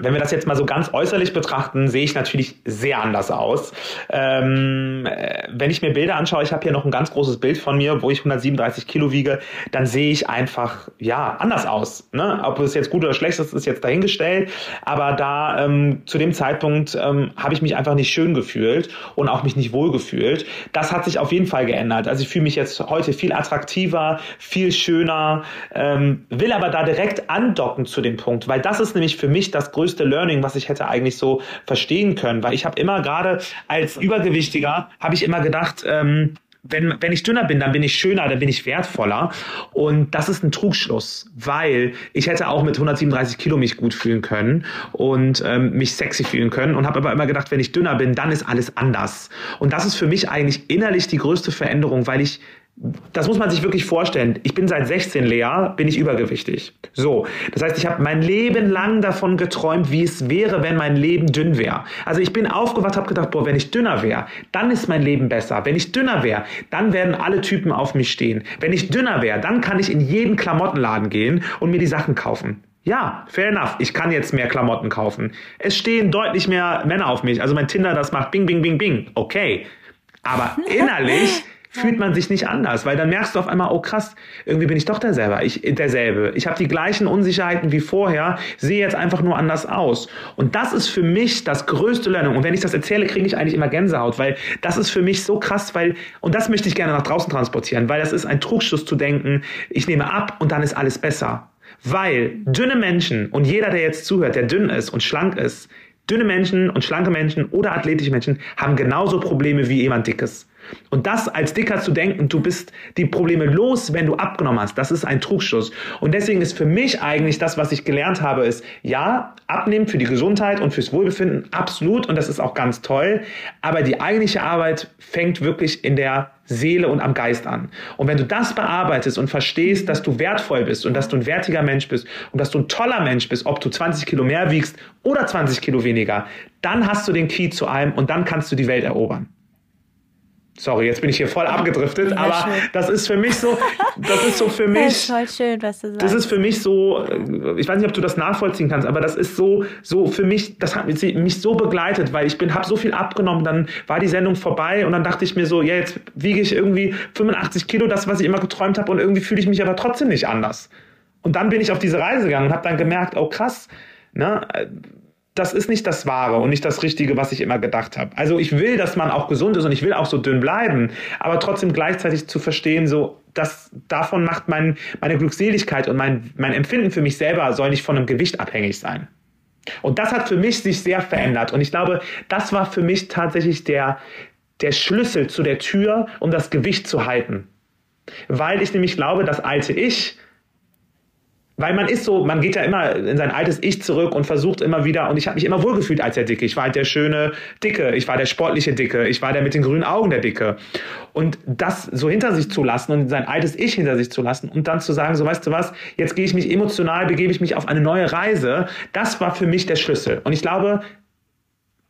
wenn wir das jetzt mal so ganz äußerlich betrachten, sehe ich natürlich sehr anders aus. Ähm, äh, wenn ich mir Bilder anschaue, ich habe hier noch ein ganz großes Bild von mir, wo ich 137 Kilo wiege, dann sehe ich einfach ja anders aus. Ne? Ob es jetzt gut oder schlecht ist, ist jetzt dahingestellt. Aber da ähm, zu dem Zeitpunkt ähm, habe ich mich einfach nicht schön gefühlt und auch mich nicht wohl gefühlt. Das hat sich auf jeden Fall geändert. Also ich fühle mich jetzt heute viel attraktiver, viel schöner, ähm, will aber da direkt andocken zu dem Punkt, weil das ist nämlich für mich das größte größte Learning, was ich hätte eigentlich so verstehen können, weil ich habe immer gerade als Übergewichtiger, habe ich immer gedacht, ähm, wenn, wenn ich dünner bin, dann bin ich schöner, dann bin ich wertvoller. Und das ist ein Trugschluss, weil ich hätte auch mit 137 Kilo mich gut fühlen können und ähm, mich sexy fühlen können und habe aber immer gedacht, wenn ich dünner bin, dann ist alles anders. Und das ist für mich eigentlich innerlich die größte Veränderung, weil ich das muss man sich wirklich vorstellen. Ich bin seit 16 leer, bin ich übergewichtig. So, das heißt, ich habe mein Leben lang davon geträumt, wie es wäre, wenn mein Leben dünn wäre. Also ich bin aufgewacht, habe gedacht, boah, wenn ich dünner wäre, dann ist mein Leben besser. Wenn ich dünner wäre, dann werden alle Typen auf mich stehen. Wenn ich dünner wäre, dann kann ich in jeden Klamottenladen gehen und mir die Sachen kaufen. Ja, fair enough. Ich kann jetzt mehr Klamotten kaufen. Es stehen deutlich mehr Männer auf mich. Also mein Tinder, das macht bing, bing, bing, bing. Okay. Aber innerlich fühlt man sich nicht anders, weil dann merkst du auf einmal, oh krass, irgendwie bin ich doch derselbe. Ich, derselbe. Ich habe die gleichen Unsicherheiten wie vorher, sehe jetzt einfach nur anders aus. Und das ist für mich das größte Learning. Und wenn ich das erzähle, kriege ich eigentlich immer Gänsehaut, weil das ist für mich so krass, weil, und das möchte ich gerne nach draußen transportieren, weil das ist ein Trugschluss zu denken, ich nehme ab und dann ist alles besser. Weil dünne Menschen und jeder, der jetzt zuhört, der dünn ist und schlank ist, dünne Menschen und schlanke Menschen oder athletische Menschen haben genauso Probleme wie jemand dickes. Und das als Dicker zu denken, du bist die Probleme los, wenn du abgenommen hast, das ist ein Trugschluss. Und deswegen ist für mich eigentlich das, was ich gelernt habe, ist, ja, abnehmen für die Gesundheit und fürs Wohlbefinden, absolut. Und das ist auch ganz toll. Aber die eigentliche Arbeit fängt wirklich in der Seele und am Geist an. Und wenn du das bearbeitest und verstehst, dass du wertvoll bist und dass du ein wertiger Mensch bist und dass du ein toller Mensch bist, ob du 20 Kilo mehr wiegst oder 20 Kilo weniger, dann hast du den Key zu allem und dann kannst du die Welt erobern. Sorry, jetzt bin ich hier voll abgedriftet, aber schön. das ist für mich so, das ist so für mich. Das ist voll schön, was du sagst. Das ist für mich so, äh, ich weiß nicht, ob du das nachvollziehen kannst, aber das ist so, so für mich, das hat mich so begleitet, weil ich bin, habe so viel abgenommen, dann war die Sendung vorbei und dann dachte ich mir so, ja, jetzt wiege ich irgendwie 85 Kilo, das, was ich immer geträumt habe und irgendwie fühle ich mich aber trotzdem nicht anders. Und dann bin ich auf diese Reise gegangen und habe dann gemerkt, oh krass, ne, das ist nicht das Wahre und nicht das Richtige, was ich immer gedacht habe. Also ich will, dass man auch gesund ist und ich will auch so dünn bleiben, aber trotzdem gleichzeitig zu verstehen, so, dass davon macht mein, meine Glückseligkeit und mein, mein Empfinden für mich selber soll nicht von einem Gewicht abhängig sein. Und das hat für mich sich sehr verändert. Und ich glaube, das war für mich tatsächlich der, der Schlüssel zu der Tür, um das Gewicht zu halten. Weil ich nämlich glaube, das alte Ich, weil man ist so, man geht ja immer in sein altes Ich zurück und versucht immer wieder, und ich habe mich immer wohlgefühlt als der Dicke. Ich war halt der schöne Dicke, ich war der sportliche Dicke, ich war der mit den grünen Augen der Dicke. Und das so hinter sich zu lassen und sein altes Ich hinter sich zu lassen und dann zu sagen, so weißt du was, jetzt gehe ich mich emotional, begebe ich mich auf eine neue Reise, das war für mich der Schlüssel. Und ich glaube,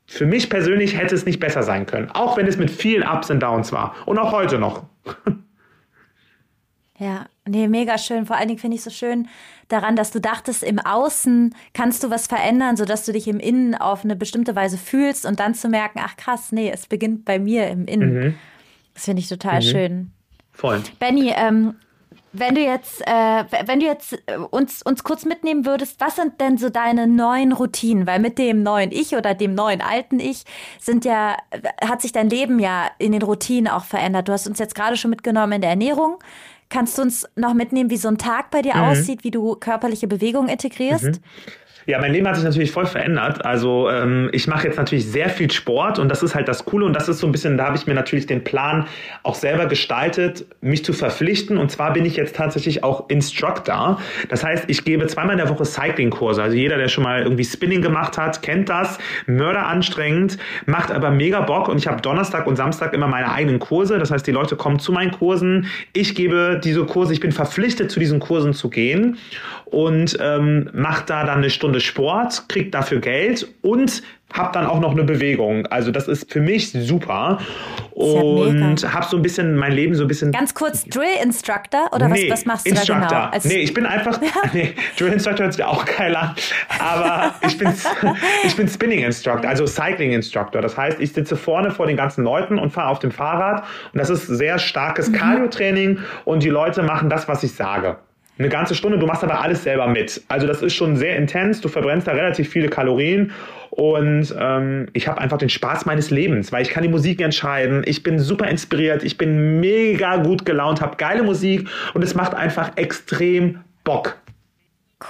für mich persönlich hätte es nicht besser sein können, auch wenn es mit vielen Ups und Downs war. Und auch heute noch. Ja, nee, mega schön. Vor allen Dingen finde ich so schön daran, dass du dachtest, im Außen kannst du was verändern, sodass du dich im Innen auf eine bestimmte Weise fühlst und dann zu merken, ach krass, nee, es beginnt bei mir im Innen. Mhm. Das finde ich total mhm. schön. Voll. Benny, ähm, wenn du jetzt, äh, wenn du jetzt äh, uns, uns kurz mitnehmen würdest, was sind denn so deine neuen Routinen? Weil mit dem neuen Ich oder dem neuen alten Ich sind ja, hat sich dein Leben ja in den Routinen auch verändert. Du hast uns jetzt gerade schon mitgenommen in der Ernährung. Kannst du uns noch mitnehmen, wie so ein Tag bei dir mhm. aussieht, wie du körperliche Bewegung integrierst? Mhm. Ja, mein Leben hat sich natürlich voll verändert. Also ähm, ich mache jetzt natürlich sehr viel Sport und das ist halt das Coole und das ist so ein bisschen, da habe ich mir natürlich den Plan auch selber gestaltet, mich zu verpflichten und zwar bin ich jetzt tatsächlich auch Instructor. Das heißt, ich gebe zweimal in der Woche Cycling-Kurse. Also jeder, der schon mal irgendwie Spinning gemacht hat, kennt das. Mörder anstrengend, macht aber mega Bock und ich habe Donnerstag und Samstag immer meine eigenen Kurse. Das heißt, die Leute kommen zu meinen Kursen. Ich gebe diese Kurse, ich bin verpflichtet, zu diesen Kursen zu gehen und ähm, mache da dann eine Stunde Sport, kriege dafür Geld und habe dann auch noch eine Bewegung. Also das ist für mich super und ja habe so ein bisschen mein Leben so ein bisschen. Ganz kurz Drill Instructor oder nee, was, was machst du Instructor. da genau? Als nee, ich bin einfach. nee, Drill Instructor hört sich auch geil an, aber ich bin ich bin Spinning Instructor, also Cycling Instructor. Das heißt, ich sitze vorne vor den ganzen Leuten und fahre auf dem Fahrrad und das ist sehr starkes mhm. Cardio-Training und die Leute machen das, was ich sage eine ganze Stunde, du machst aber alles selber mit. Also das ist schon sehr intens, du verbrennst da relativ viele Kalorien und ähm, ich habe einfach den Spaß meines Lebens, weil ich kann die Musik entscheiden, ich bin super inspiriert, ich bin mega gut gelaunt, habe geile Musik und es macht einfach extrem Bock.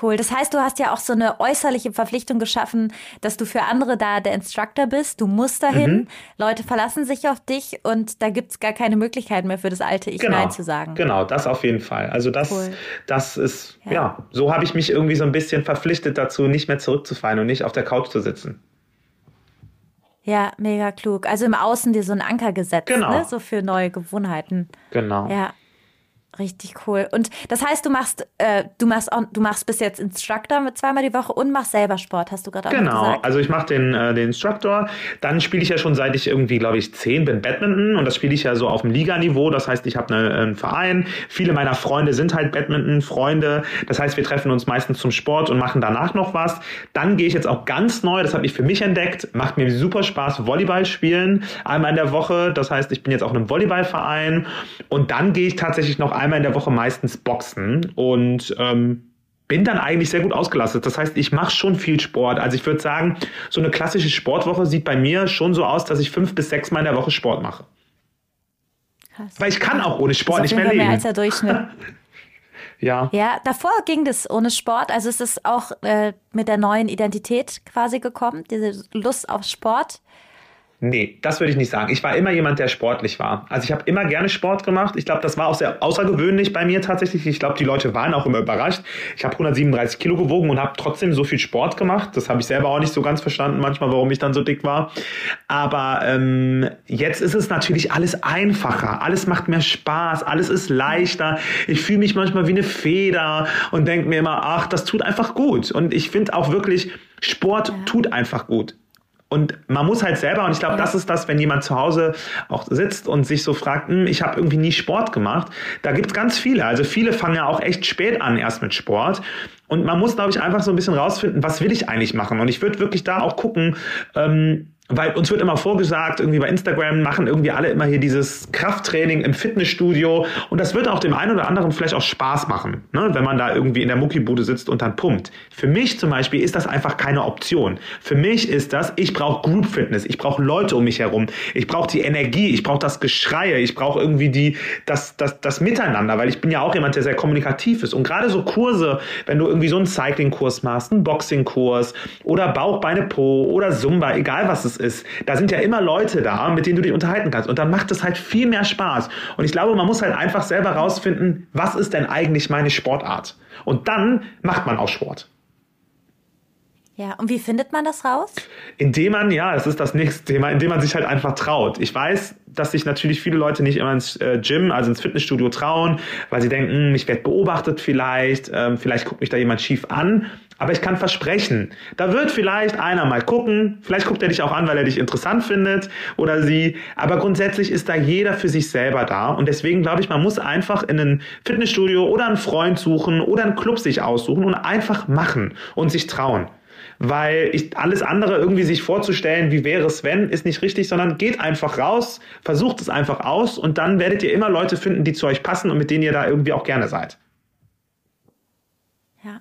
Cool. Das heißt, du hast ja auch so eine äußerliche Verpflichtung geschaffen, dass du für andere da der Instructor bist. Du musst dahin. Mhm. Leute verlassen sich auf dich und da gibt es gar keine Möglichkeit mehr für das alte Ich genau. Nein zu sagen. Genau, das auf jeden Fall. Also das, cool. das ist, ja, ja so habe ich mich irgendwie so ein bisschen verpflichtet dazu, nicht mehr zurückzufallen und nicht auf der Couch zu sitzen. Ja, mega klug. Also im Außen dir so ein Anker gesetzt, genau. ne? so für neue Gewohnheiten. Genau. Ja. Richtig cool. Und das heißt, du machst, äh, du machst auch, du machst bis jetzt Instructor mit zweimal die Woche und machst selber Sport, hast du gerade auch genau. gesagt. also ich mache den, äh, den Instructor. Dann spiele ich ja schon seit ich irgendwie, glaube ich, zehn bin Badminton und das spiele ich ja so auf dem Liganiveau. Das heißt, ich habe ne, einen Verein. Viele meiner Freunde sind halt Badminton-Freunde. Das heißt, wir treffen uns meistens zum Sport und machen danach noch was. Dann gehe ich jetzt auch ganz neu, das habe ich für mich entdeckt, macht mir super Spaß, Volleyball spielen, einmal in der Woche. Das heißt, ich bin jetzt auch in einem Volleyballverein und dann gehe ich tatsächlich noch einmal in der Woche meistens Boxen und ähm, bin dann eigentlich sehr gut ausgelastet. Das heißt, ich mache schon viel Sport. Also ich würde sagen, so eine klassische Sportwoche sieht bei mir schon so aus, dass ich fünf bis sechs Mal in der Woche Sport mache. Krass. Weil ich kann auch ohne Sport nicht mehr leben. Mehr als der Durchschnitt. ja. Ja, davor ging das ohne Sport. Also ist es auch äh, mit der neuen Identität quasi gekommen, diese Lust auf Sport. Nee, das würde ich nicht sagen. Ich war immer jemand, der sportlich war. Also ich habe immer gerne Sport gemacht. Ich glaube, das war auch sehr außergewöhnlich bei mir tatsächlich. Ich glaube, die Leute waren auch immer überrascht. Ich habe 137 Kilo gewogen und habe trotzdem so viel Sport gemacht. Das habe ich selber auch nicht so ganz verstanden manchmal, warum ich dann so dick war. Aber ähm, jetzt ist es natürlich alles einfacher. Alles macht mehr Spaß. Alles ist leichter. Ich fühle mich manchmal wie eine Feder und denke mir immer, ach, das tut einfach gut. Und ich finde auch wirklich, Sport tut einfach gut. Und man muss halt selber, und ich glaube, das ist das, wenn jemand zu Hause auch sitzt und sich so fragt, hm, ich habe irgendwie nie Sport gemacht. Da gibt's ganz viele. Also viele fangen ja auch echt spät an erst mit Sport. Und man muss, glaube ich, einfach so ein bisschen rausfinden, was will ich eigentlich machen. Und ich würde wirklich da auch gucken, ähm, weil uns wird immer vorgesagt, irgendwie bei Instagram machen irgendwie alle immer hier dieses Krafttraining im Fitnessstudio. Und das wird auch dem einen oder anderen vielleicht auch Spaß machen, ne? wenn man da irgendwie in der Muckibude sitzt und dann pumpt. Für mich zum Beispiel ist das einfach keine Option. Für mich ist das, ich brauche Group Fitness, ich brauche Leute um mich herum, ich brauche die Energie, ich brauche das Geschreie, ich brauche irgendwie die, das, das, das Miteinander, weil ich bin ja auch jemand, der sehr kommunikativ ist. Und gerade so Kurse, wenn du irgendwie so einen Cycling-Kurs machst, einen Boxing-Kurs oder Bauch, Beine, Po oder Zumba, egal was es ist, da sind ja immer Leute da, mit denen du dich unterhalten kannst. Und dann macht es halt viel mehr Spaß. Und ich glaube, man muss halt einfach selber rausfinden, was ist denn eigentlich meine Sportart? Und dann macht man auch Sport. Ja, und wie findet man das raus? Indem man, ja, das ist das nächste Thema, indem man sich halt einfach traut. Ich weiß, dass sich natürlich viele Leute nicht immer ins äh, Gym, also ins Fitnessstudio trauen, weil sie denken, ich werde beobachtet vielleicht, ähm, vielleicht guckt mich da jemand schief an. Aber ich kann versprechen, da wird vielleicht einer mal gucken, vielleicht guckt er dich auch an, weil er dich interessant findet oder sie, aber grundsätzlich ist da jeder für sich selber da und deswegen glaube ich, man muss einfach in ein Fitnessstudio oder einen Freund suchen oder einen Club sich aussuchen und einfach machen und sich trauen. Weil ich, alles andere irgendwie sich vorzustellen, wie wäre es wenn, ist nicht richtig, sondern geht einfach raus, versucht es einfach aus und dann werdet ihr immer Leute finden, die zu euch passen und mit denen ihr da irgendwie auch gerne seid. Ja,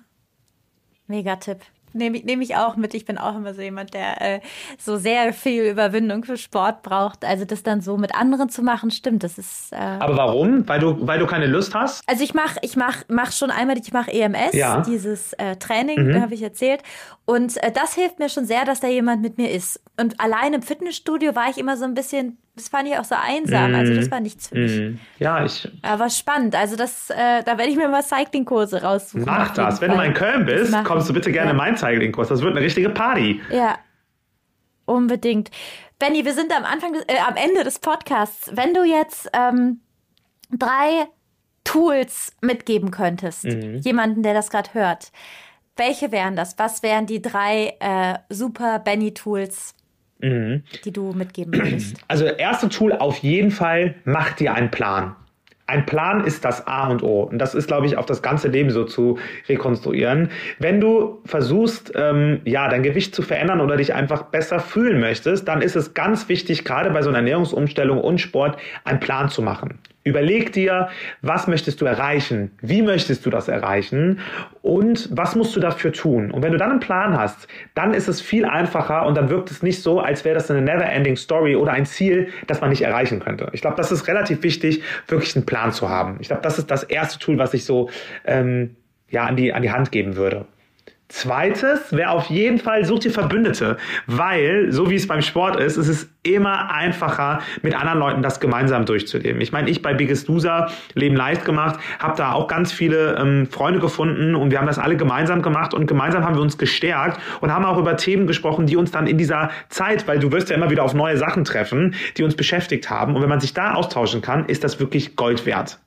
mega Tipp. Nehme nehm ich auch mit. Ich bin auch immer so jemand, der äh, so sehr viel Überwindung für Sport braucht. Also das dann so mit anderen zu machen, stimmt. Das ist. Äh Aber warum? Weil du, weil du keine Lust hast? Also ich mache, ich mach, mach schon einmal, ich mache EMS, ja. dieses äh, Training, mhm. habe ich erzählt. Und äh, das hilft mir schon sehr, dass da jemand mit mir ist. Und allein im Fitnessstudio war ich immer so ein bisschen, das fand ich auch so einsam. Mm. Also das war nichts für mich. Mm. Ja, ich. Aber spannend. Also das, äh, da werde ich mir mal Cycling-Kurse raussuchen. Mach das. Wenn Fall. du mal in Köln bist, kommst du bitte gerne ja. in meinen Cycling-Kurs. Das wird eine richtige Party. Ja. Unbedingt. Benny, wir sind am Anfang, äh, am Ende des Podcasts. Wenn du jetzt ähm, drei Tools mitgeben könntest, mhm. jemanden, der das gerade hört, welche wären das? Was wären die drei äh, super Benny-Tools, mhm. die du mitgeben würdest? Also, erste Tool auf jeden Fall, mach dir einen Plan. Ein Plan ist das A und O. Und das ist, glaube ich, auf das ganze Leben so zu rekonstruieren. Wenn du versuchst, ähm, ja, dein Gewicht zu verändern oder dich einfach besser fühlen möchtest, dann ist es ganz wichtig, gerade bei so einer Ernährungsumstellung und Sport, einen Plan zu machen. Überleg dir, was möchtest du erreichen? Wie möchtest du das erreichen? Und was musst du dafür tun? Und wenn du dann einen Plan hast, dann ist es viel einfacher und dann wirkt es nicht so, als wäre das eine never-ending Story oder ein Ziel, das man nicht erreichen könnte. Ich glaube, das ist relativ wichtig, wirklich einen Plan zu haben. Ich glaube, das ist das erste Tool, was ich so ähm, ja, an, die, an die Hand geben würde. Zweites wäre auf jeden Fall, such dir Verbündete, weil, so wie es beim Sport ist, ist es immer einfacher, mit anderen Leuten das gemeinsam durchzuleben. Ich meine, ich bei Biggest Loser Leben leicht gemacht, habe da auch ganz viele ähm, Freunde gefunden und wir haben das alle gemeinsam gemacht und gemeinsam haben wir uns gestärkt und haben auch über Themen gesprochen, die uns dann in dieser Zeit, weil du wirst ja immer wieder auf neue Sachen treffen, die uns beschäftigt haben. Und wenn man sich da austauschen kann, ist das wirklich Gold wert.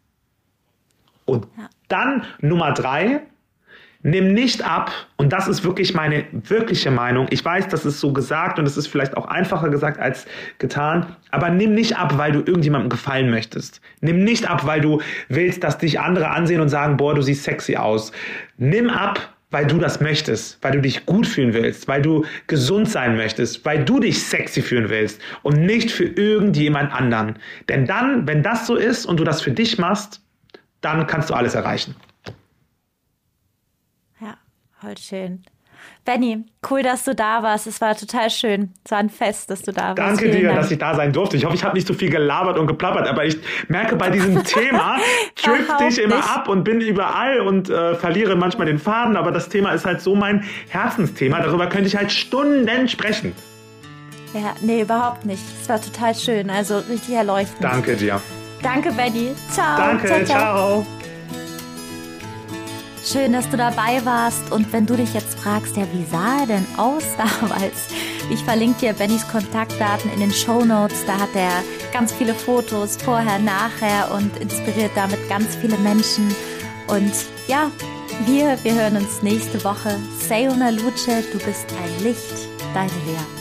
Und dann Nummer drei, Nimm nicht ab, und das ist wirklich meine wirkliche Meinung. Ich weiß, das ist so gesagt und es ist vielleicht auch einfacher gesagt als getan, aber nimm nicht ab, weil du irgendjemandem gefallen möchtest. Nimm nicht ab, weil du willst, dass dich andere ansehen und sagen, boah, du siehst sexy aus. Nimm ab, weil du das möchtest, weil du dich gut fühlen willst, weil du gesund sein möchtest, weil du dich sexy fühlen willst und nicht für irgendjemand anderen. Denn dann, wenn das so ist und du das für dich machst, dann kannst du alles erreichen. Voll schön. Benny, cool, dass du da warst. Es war total schön. Es war ein Fest, dass du da warst. Danke Vielen dir, Dank. dass ich da sein durfte. Ich hoffe, ich habe nicht so viel gelabert und geplappert, aber ich merke bei diesem Thema, drifte ich immer ab und bin überall und äh, verliere manchmal den Faden. Aber das Thema ist halt so mein Herzensthema. Darüber könnte ich halt Stunden sprechen. Ja, nee, überhaupt nicht. Es war total schön. Also richtig erleuchtend. Danke dir. Danke, Benny. Ciao. Danke, ciao. ciao. Schön, dass du dabei warst. Und wenn du dich jetzt fragst, ja, wie sah er denn aus damals? Ich verlinke dir Bennys Kontaktdaten in den Show Notes. Da hat er ganz viele Fotos vorher, nachher und inspiriert damit ganz viele Menschen. Und ja, wir, wir hören uns nächste Woche. Sayona Luce, du bist ein Licht, deine Lea.